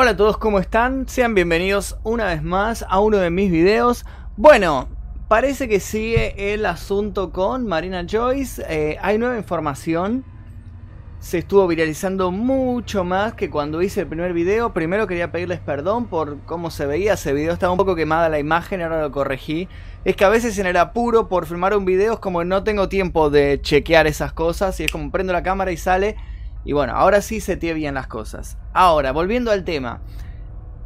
Hola a todos, ¿cómo están? Sean bienvenidos una vez más a uno de mis videos. Bueno, parece que sigue el asunto con Marina Joyce. Eh, hay nueva información. Se estuvo viralizando mucho más que cuando hice el primer video. Primero quería pedirles perdón por cómo se veía ese video. Estaba un poco quemada la imagen, ahora lo corregí. Es que a veces en el apuro por filmar un video es como no tengo tiempo de chequear esas cosas. Y es como prendo la cámara y sale y bueno, ahora sí se tiene bien las cosas. Ahora, volviendo al tema.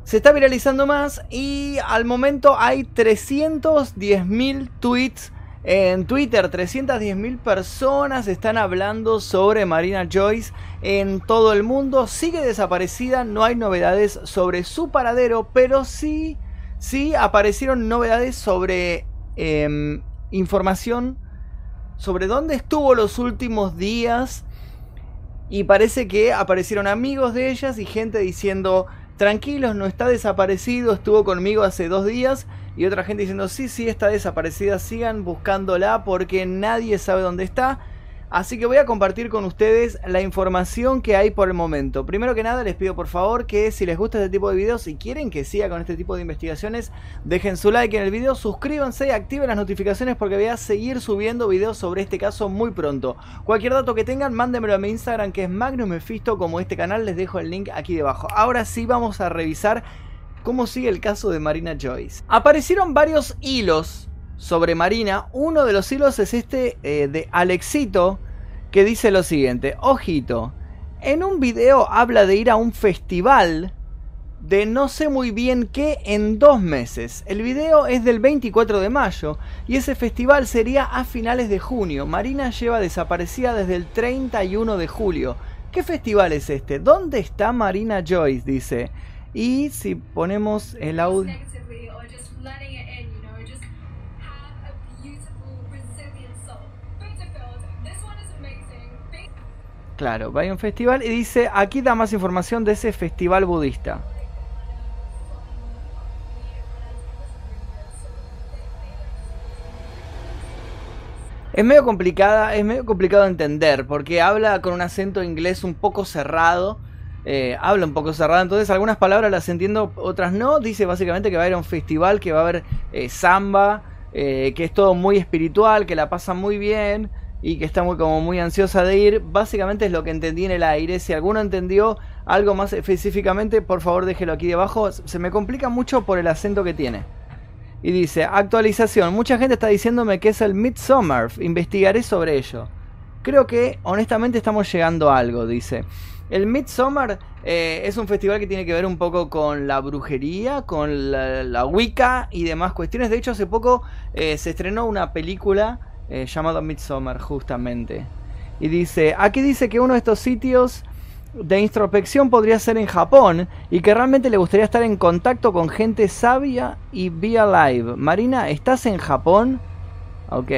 Se está viralizando más y al momento hay 310.000 tweets en Twitter. 310.000 personas están hablando sobre Marina Joyce en todo el mundo. Sigue desaparecida, no hay novedades sobre su paradero, pero sí, sí aparecieron novedades sobre em, información sobre dónde estuvo los últimos días y parece que aparecieron amigos de ellas y gente diciendo, tranquilos, no está desaparecido, estuvo conmigo hace dos días. Y otra gente diciendo, sí, sí, está desaparecida, sigan buscándola porque nadie sabe dónde está. Así que voy a compartir con ustedes la información que hay por el momento. Primero que nada les pido por favor que si les gusta este tipo de videos y quieren que siga con este tipo de investigaciones, dejen su like en el video, suscríbanse y activen las notificaciones porque voy a seguir subiendo videos sobre este caso muy pronto. Cualquier dato que tengan, mándenmelo a mi Instagram que es Magnus Mephisto, como este canal les dejo el link aquí debajo. Ahora sí vamos a revisar cómo sigue el caso de Marina Joyce. Aparecieron varios hilos sobre Marina. Uno de los hilos es este eh, de Alexito, que dice lo siguiente, ojito, en un video habla de ir a un festival de no sé muy bien qué en dos meses. El video es del 24 de mayo y ese festival sería a finales de junio. Marina lleva desaparecida desde el 31 de julio. ¿Qué festival es este? ¿Dónde está Marina Joyce? Dice. Y si ponemos el audio... Claro, va a un festival y dice, aquí da más información de ese festival budista. Es medio complicada, es medio complicado de entender, porque habla con un acento inglés un poco cerrado. Eh, habla un poco cerrado, entonces algunas palabras las entiendo, otras no. Dice básicamente que va a ir a un festival, que va a haber eh, samba, eh, que es todo muy espiritual, que la pasa muy bien y que está muy como muy ansiosa de ir. Básicamente es lo que entendí en el aire. Si alguno entendió algo más específicamente, por favor déjelo aquí debajo. Se me complica mucho por el acento que tiene. Y dice, actualización. Mucha gente está diciéndome que es el Midsummer. Investigaré sobre ello. Creo que honestamente estamos llegando a algo, dice. El Midsummer eh, es un festival que tiene que ver un poco con la brujería, con la, Wicca y demás cuestiones. De hecho, hace poco eh, se estrenó una película eh, llamado Midsommar justamente. Y dice, aquí dice que uno de estos sitios de introspección podría ser en Japón y que realmente le gustaría estar en contacto con gente sabia y vía live. Marina, ¿estás en Japón? Ok.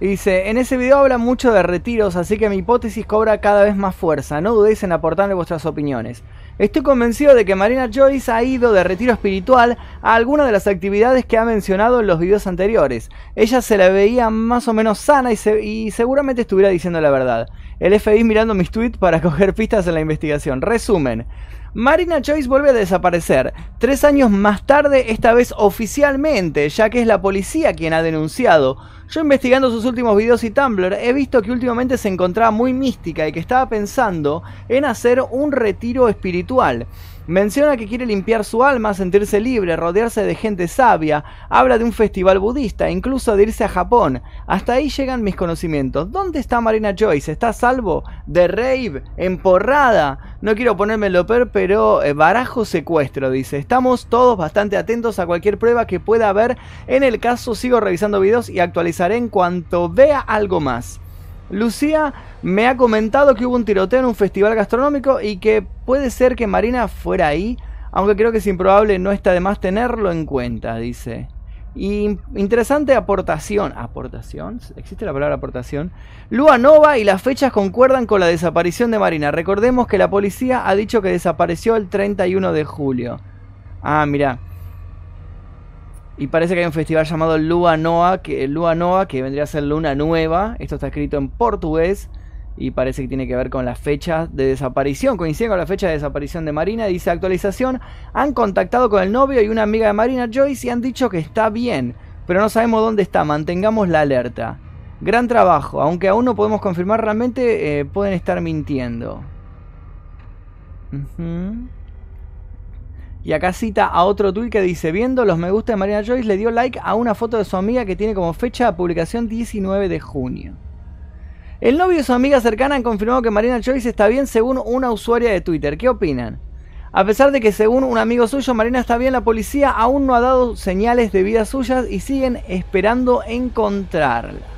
Y dice, en ese video habla mucho de retiros, así que mi hipótesis cobra cada vez más fuerza. No dudéis en aportarle vuestras opiniones. Estoy convencido de que Marina Joyce ha ido de retiro espiritual a alguna de las actividades que ha mencionado en los videos anteriores. Ella se la veía más o menos sana y, y seguramente estuviera diciendo la verdad. El FBI mirando mis tweets para coger pistas en la investigación. Resumen. Marina Joyce vuelve a desaparecer, tres años más tarde, esta vez oficialmente, ya que es la policía quien ha denunciado. Yo investigando sus últimos videos y Tumblr he visto que últimamente se encontraba muy mística y que estaba pensando en hacer un retiro espiritual. Menciona que quiere limpiar su alma, sentirse libre, rodearse de gente sabia, habla de un festival budista, incluso de irse a Japón. Hasta ahí llegan mis conocimientos. ¿Dónde está Marina Joyce? ¿Está a salvo? ¿De rave? ¿Emporrada? No quiero ponerme lo peor, pero eh, barajo secuestro, dice. Estamos todos bastante atentos a cualquier prueba que pueda haber. En el caso sigo revisando videos y actualizaré en cuanto vea algo más. Lucía me ha comentado que hubo un tiroteo en un festival gastronómico y que puede ser que Marina fuera ahí, aunque creo que es improbable, no está de más tenerlo en cuenta, dice. Y interesante aportación. ¿Aportación? ¿Existe la palabra aportación? Lua Nova y las fechas concuerdan con la desaparición de Marina. Recordemos que la policía ha dicho que desapareció el 31 de julio. Ah, mira. Y parece que hay un festival llamado Lua Noa, que, Lua Noa, que vendría a ser Luna Nueva. Esto está escrito en portugués. y parece que tiene que ver con la fecha de desaparición, coincide con la fecha de desaparición de Marina, dice actualización, han contactado con el novio y una amiga de Marina Joyce y han dicho que está bien, pero no sabemos dónde está, mantengamos la alerta. Gran trabajo, aunque aún no podemos confirmar realmente, eh, pueden estar mintiendo. Y acá cita a otro tweet que dice, viendo los me gusta de Marina Joyce, le dio like a una foto de su amiga que tiene como fecha de publicación 19 de junio. El novio y su amiga cercana han confirmado que Marina Joyce está bien según una usuaria de Twitter. ¿Qué opinan? A pesar de que según un amigo suyo Marina está bien, la policía aún no ha dado señales de vida suyas y siguen esperando encontrarla.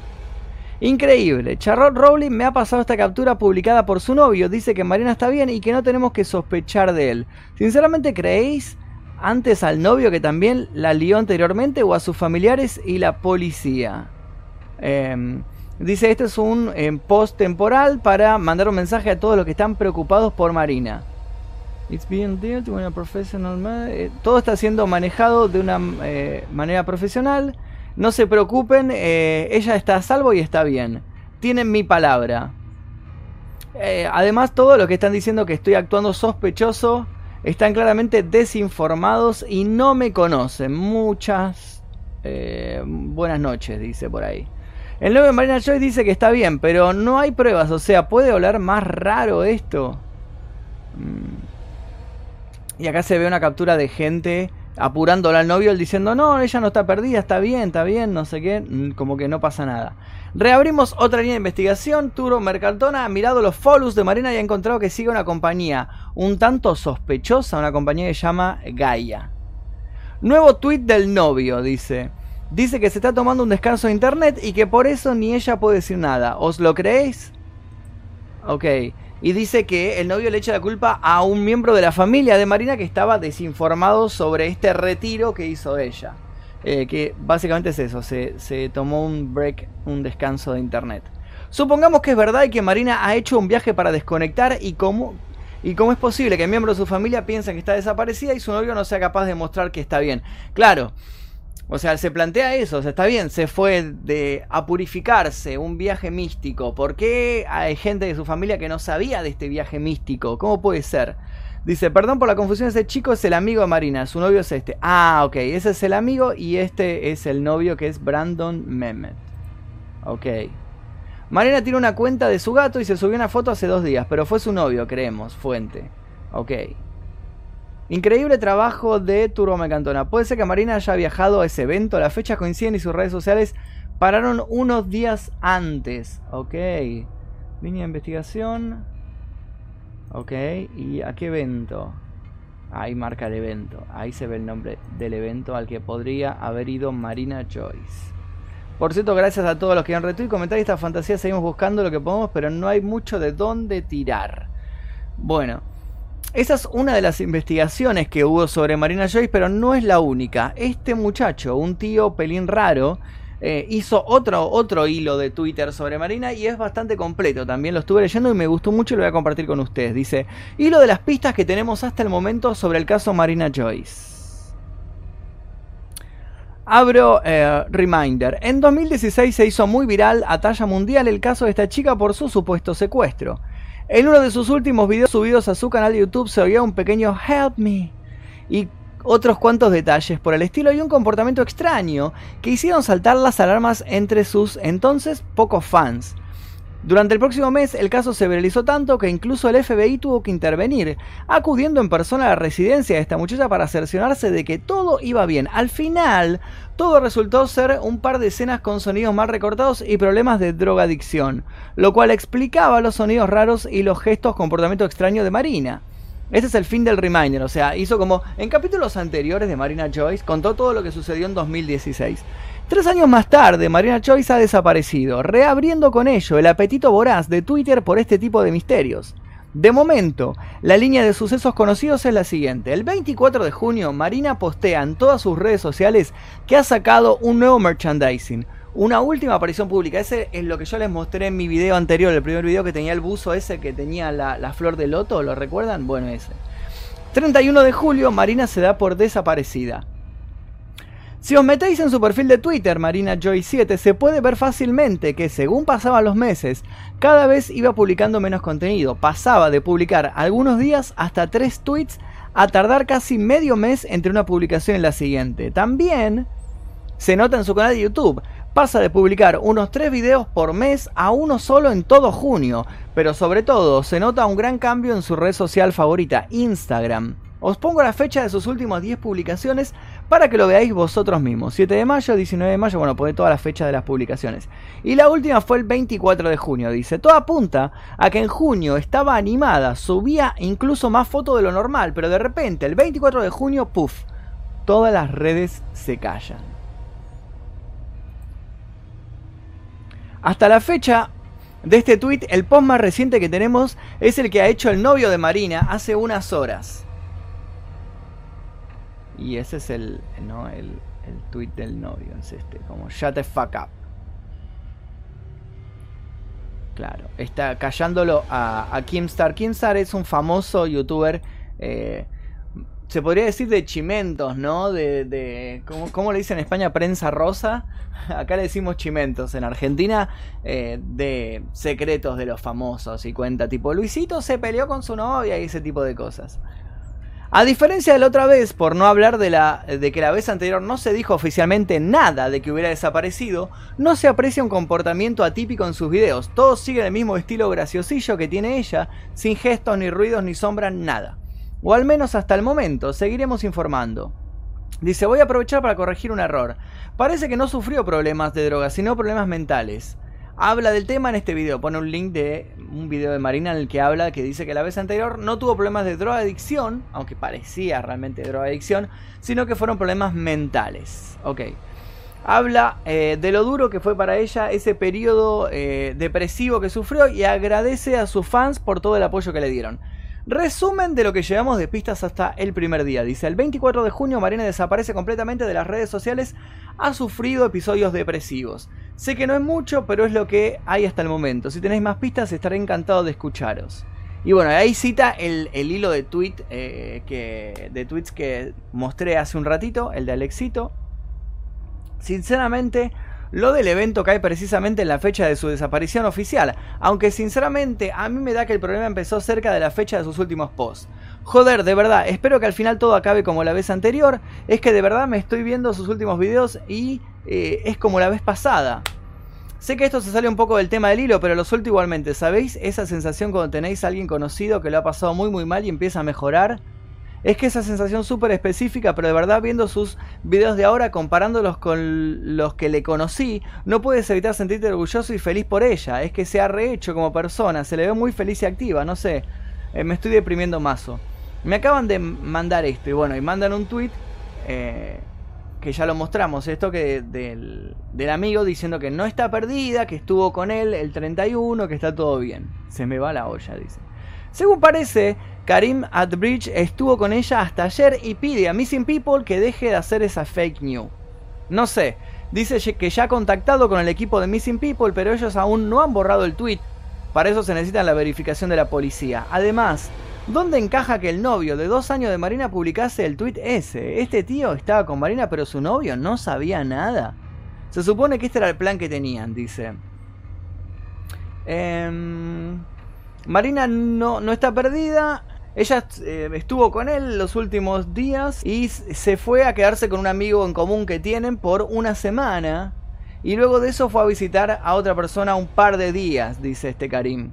Increíble, Charlotte Rowling me ha pasado esta captura publicada por su novio, dice que Marina está bien y que no tenemos que sospechar de él. Sinceramente, ¿creéis antes al novio que también la lió anteriormente o a sus familiares y la policía? Em, dice, este es un em, post temporal para mandar un mensaje a todos los que están preocupados por Marina. It's a professional eh, todo está siendo manejado de una eh, manera profesional. No se preocupen, eh, ella está a salvo y está bien. Tienen mi palabra. Eh, además, todo lo que están diciendo que estoy actuando sospechoso están claramente desinformados y no me conocen. Muchas eh, buenas noches, dice por ahí. El nuevo Marina Joyce dice que está bien, pero no hay pruebas. O sea, ¿puede hablar más raro esto? Mm. Y acá se ve una captura de gente apurándola al novio, él diciendo, no, ella no está perdida, está bien, está bien, no sé qué, mm, como que no pasa nada. Reabrimos otra línea de investigación, Turo Mercantona ha mirado los follows de Marina y ha encontrado que sigue una compañía un tanto sospechosa, una compañía que se llama Gaia. Nuevo tweet del novio, dice. Dice que se está tomando un descanso de internet y que por eso ni ella puede decir nada. ¿Os lo creéis? Ok y dice que el novio le echa la culpa a un miembro de la familia de Marina que estaba desinformado sobre este retiro que hizo ella. Eh, que básicamente es eso, se, tomó un break, un descanso de internet. Supongamos que es verdad y que Marina ha hecho un viaje para desconectar y cómo, y cómo es posible que miembro de su familia piensa que está desaparecida y su novio no sea capaz de mostrar que está bien. Claro, o sea, se plantea eso, o sea, está bien, se fue de a purificarse, un viaje místico. ¿Por qué hay gente de su familia que no sabía de este viaje místico? ¿Cómo puede ser? Dice, perdón por la confusión, ese chico es el amigo de Marina, su novio es este. Ah, ok, ese es el amigo y este es el novio que es Brandon Mehmet. Ok. Marina tiene una cuenta de su gato y se subió una foto hace dos días, pero fue su novio, creemos, fuente. Ok. Increíble trabajo de Turbo Mecantona. Puede ser que Marina haya viajado a ese evento. Las fechas coinciden y sus redes sociales pararon unos días antes. Ok. Línea de investigación. Ok. ¿Y a qué evento? Ahí marca el evento. Ahí se ve el nombre del evento al que podría haber ido Marina Joyce. Por cierto, gracias a todos los que han retweet y comentar esta fantasía. Seguimos buscando lo que podemos, pero no hay mucho de dónde tirar. Bueno. Esa es una de las investigaciones que hubo sobre Marina Joyce, pero no es la única. Este muchacho, un tío pelín raro, eh, hizo otro, otro hilo de Twitter sobre Marina y es bastante completo. También lo estuve leyendo y me gustó mucho y lo voy a compartir con ustedes. Dice, hilo de las pistas que tenemos hasta el momento sobre el caso Marina Joyce. Abro eh, Reminder. En 2016 se hizo muy viral a talla mundial el caso de esta chica por su supuesto secuestro. En uno de sus últimos videos subidos a su canal de YouTube se oía un pequeño Help me y otros cuantos detalles por el estilo y un comportamiento extraño que hicieron saltar las alarmas entre sus entonces pocos fans. Durante el próximo mes el caso se viralizó tanto que incluso el FBI tuvo que intervenir, acudiendo en persona a la residencia de esta muchacha para cerciorarse de que todo iba bien. Al final, todo resultó ser un par de escenas con sonidos mal recortados y problemas de drogadicción, lo cual explicaba los sonidos raros y los gestos comportamiento extraño de Marina. Este es el fin del Reminder, o sea, hizo como en capítulos anteriores de Marina Joyce, contó todo lo que sucedió en 2016. Tres años más tarde, Marina Joyce ha desaparecido, reabriendo con ello el apetito voraz de Twitter por este tipo de misterios. De momento, la línea de sucesos conocidos es la siguiente. El 24 de junio, Marina postea en todas sus redes sociales que ha sacado un nuevo merchandising. Una última aparición pública. Ese es lo que yo les mostré en mi video anterior, el primer video que tenía el buzo ese que tenía la, flor de loto, ¿lo recuerdan? Bueno, ese. 31 de julio, Marina se da por desaparecida. Si os metéis en su perfil de Twitter, Marina Joy 7, se puede ver fácilmente que según pasaban los meses, cada vez iba publicando menos contenido. Pasaba de publicar algunos días hasta tres tweets a tardar casi medio mes entre una publicación y la siguiente. También se nota en su canal de YouTube. Pasa de publicar unos tres videos por mes a uno solo en todo junio. Pero sobre todo se nota un gran cambio en su red social favorita, Instagram. Os pongo la fecha de sus últimas 10 publicaciones para que lo veáis vosotros mismos. 7 de mayo, 19 de mayo, bueno, pone toda la fecha de las publicaciones. Y la última fue el 24 de junio, dice. Todo apunta a que en junio estaba animada, subía incluso más fotos de lo normal, pero de repente, el 24 de junio, puff, todas las redes se callan. Hasta la fecha de este tweet, el post más reciente que tenemos es el que ha hecho el novio de Marina hace unas horas. Y ese es el, ¿no? el, el tweet del novio, es este, como shut the fuck up. Claro, está callándolo a, a Kimstar. Kimstar es un famoso youtuber, eh, se podría decir de chimentos, ¿no? De, de ¿cómo, le dicen en España? Prensa rosa. Acá le decimos chimentos. En Argentina, eh, de secretos de los famosos y cuenta tipo, Luisito se peleó con su novia y ese tipo de cosas. A diferencia de la otra vez, por no hablar de, la, de que la vez anterior no se dijo oficialmente nada de que hubiera desaparecido, no se aprecia un comportamiento atípico en sus videos. Todos siguen el mismo estilo graciosillo que tiene ella, sin gestos, ni ruidos, ni sombras, nada. O al menos hasta el momento, seguiremos informando. Dice, voy a aprovechar para corregir un error. Parece que no sufrió problemas de drogas, sino problemas mentales habla del tema en este video. Pone un link de un video de Marina en el que habla que dice que la vez anterior no tuvo problemas de drogadicción, aunque parecía realmente drogadicción, sino que fueron problemas mentales. Ok. Habla eh, de lo duro que fue para ella ese periodo eh, depresivo que sufrió y agradece a sus fans por todo el apoyo que le dieron. Resumen de lo que llevamos de pistas hasta el primer día. Dice, el 24 de junio Marina desaparece completamente de las redes sociales, ha sufrido episodios depresivos. Sé que no es mucho, pero es lo que hay hasta el momento. Si tenéis más pistas, estaré encantado de escucharos. Y bueno, ahí cita el, hilo de, tweet, eh, que, de tweets que mostré hace un ratito, el de Alexito. Sinceramente, lo del evento cae precisamente en la fecha de su desaparición oficial, aunque sinceramente a mí me da que el problema empezó cerca de la fecha de sus últimos posts. Joder, de verdad, espero que al final todo acabe como la vez anterior, es que de verdad me estoy viendo sus últimos videos y eh, es como la vez pasada. Sé que esto se sale un poco del tema del hilo, pero lo suelto igualmente. ¿Sabéis esa sensación cuando tenéis a alguien conocido que lo ha pasado muy muy mal y empieza a mejorar? Es que esa sensación súper específica, pero de verdad viendo sus videos de ahora, comparándolos con los que le conocí, no puedes evitar sentirte orgulloso y feliz por ella. Es que se ha rehecho como persona, se le ve muy feliz y activa, no sé. Eh, me estoy deprimiendo mazo. Me acaban de mandar esto y bueno, y mandan un tweet eh, que ya lo mostramos, esto que del, del amigo diciendo que no está perdida, que estuvo con él el 31, que está todo bien. Se me va la olla, dice. Según parece, Karim Atbridge estuvo con ella hasta ayer y pide a Missing People que deje de hacer esa fake news. No sé, dice que ya ha contactado con el equipo de Missing People, pero ellos aún no han borrado el tweet. Para eso se necesita la verificación de la policía. Además, ¿dónde encaja que el novio de dos años de Marina publicase el tweet ese? Este tío estaba con Marina, pero su novio no sabía nada. Se supone que este era el plan que tenían, dice. Em, Marina no, no está perdida. Ella eh, estuvo con él los últimos días y se fue a quedarse con un amigo en común que tienen por una semana. Y luego de eso fue a visitar a otra persona un par de días, dice este Karim.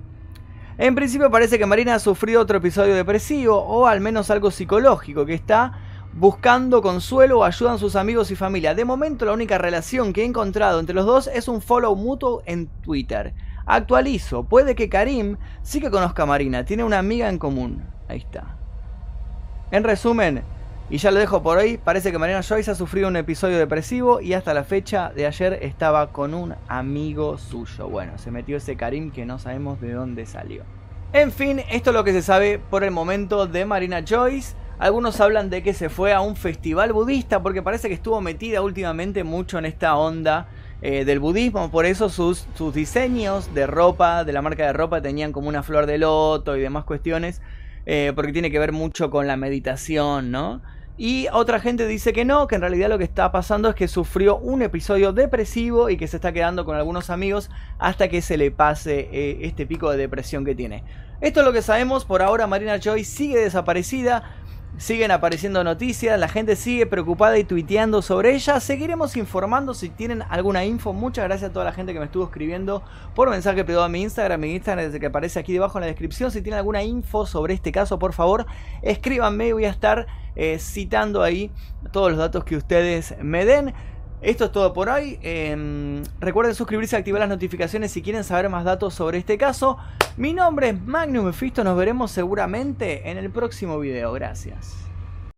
En principio parece que Marina ha sufrido otro episodio depresivo o al menos algo psicológico, que está buscando consuelo o ayuda a sus amigos y familia. De momento la única relación que he encontrado entre los dos es un follow mutuo en Twitter. Actualizo, puede que Karim sí que conozca a Marina, tiene una amiga en común. Ahí está. En resumen, y ya lo dejo por hoy, parece que Mariana Joyce ha sufrido un episodio depresivo y hasta la fecha de ayer estaba con un amigo suyo. Bueno, se metió ese Karim que no sabemos de dónde salió. En fin, esto es lo que se sabe por el momento de Marina Joyce. Algunos hablan de que se fue a un festival budista porque parece que estuvo metida últimamente mucho en esta onda eh, del budismo. Por eso sus, sus diseños de ropa, de la marca de ropa, tenían como una flor de loto y demás cuestiones. Eh, porque tiene que ver mucho con la meditación, ¿no? Y otra gente dice que no, que en realidad lo que está pasando es que sufrió un episodio depresivo y que se está quedando con algunos amigos hasta que se le pase eh, este pico de depresión que tiene. Esto es lo que sabemos, por ahora Marina Choi sigue desaparecida, siguen apareciendo noticias, la gente sigue preocupada y tuiteando sobre ella. Seguiremos informando si tienen alguna info. Muchas gracias a toda la gente que me estuvo escribiendo por mensaje privado a mi Instagram, mi Instagram desde que aparece aquí debajo en la descripción. Si tienen alguna info sobre este caso, por favor, escríbanme, voy a estar eh, citando ahí todos los datos que ustedes me den. Esto es todo por hoy. Em, recuerden suscribirse y activar las notificaciones si quieren saber más datos sobre este caso. Mi nombre es Magnum Mephisto. Nos veremos seguramente en el próximo video. Gracias.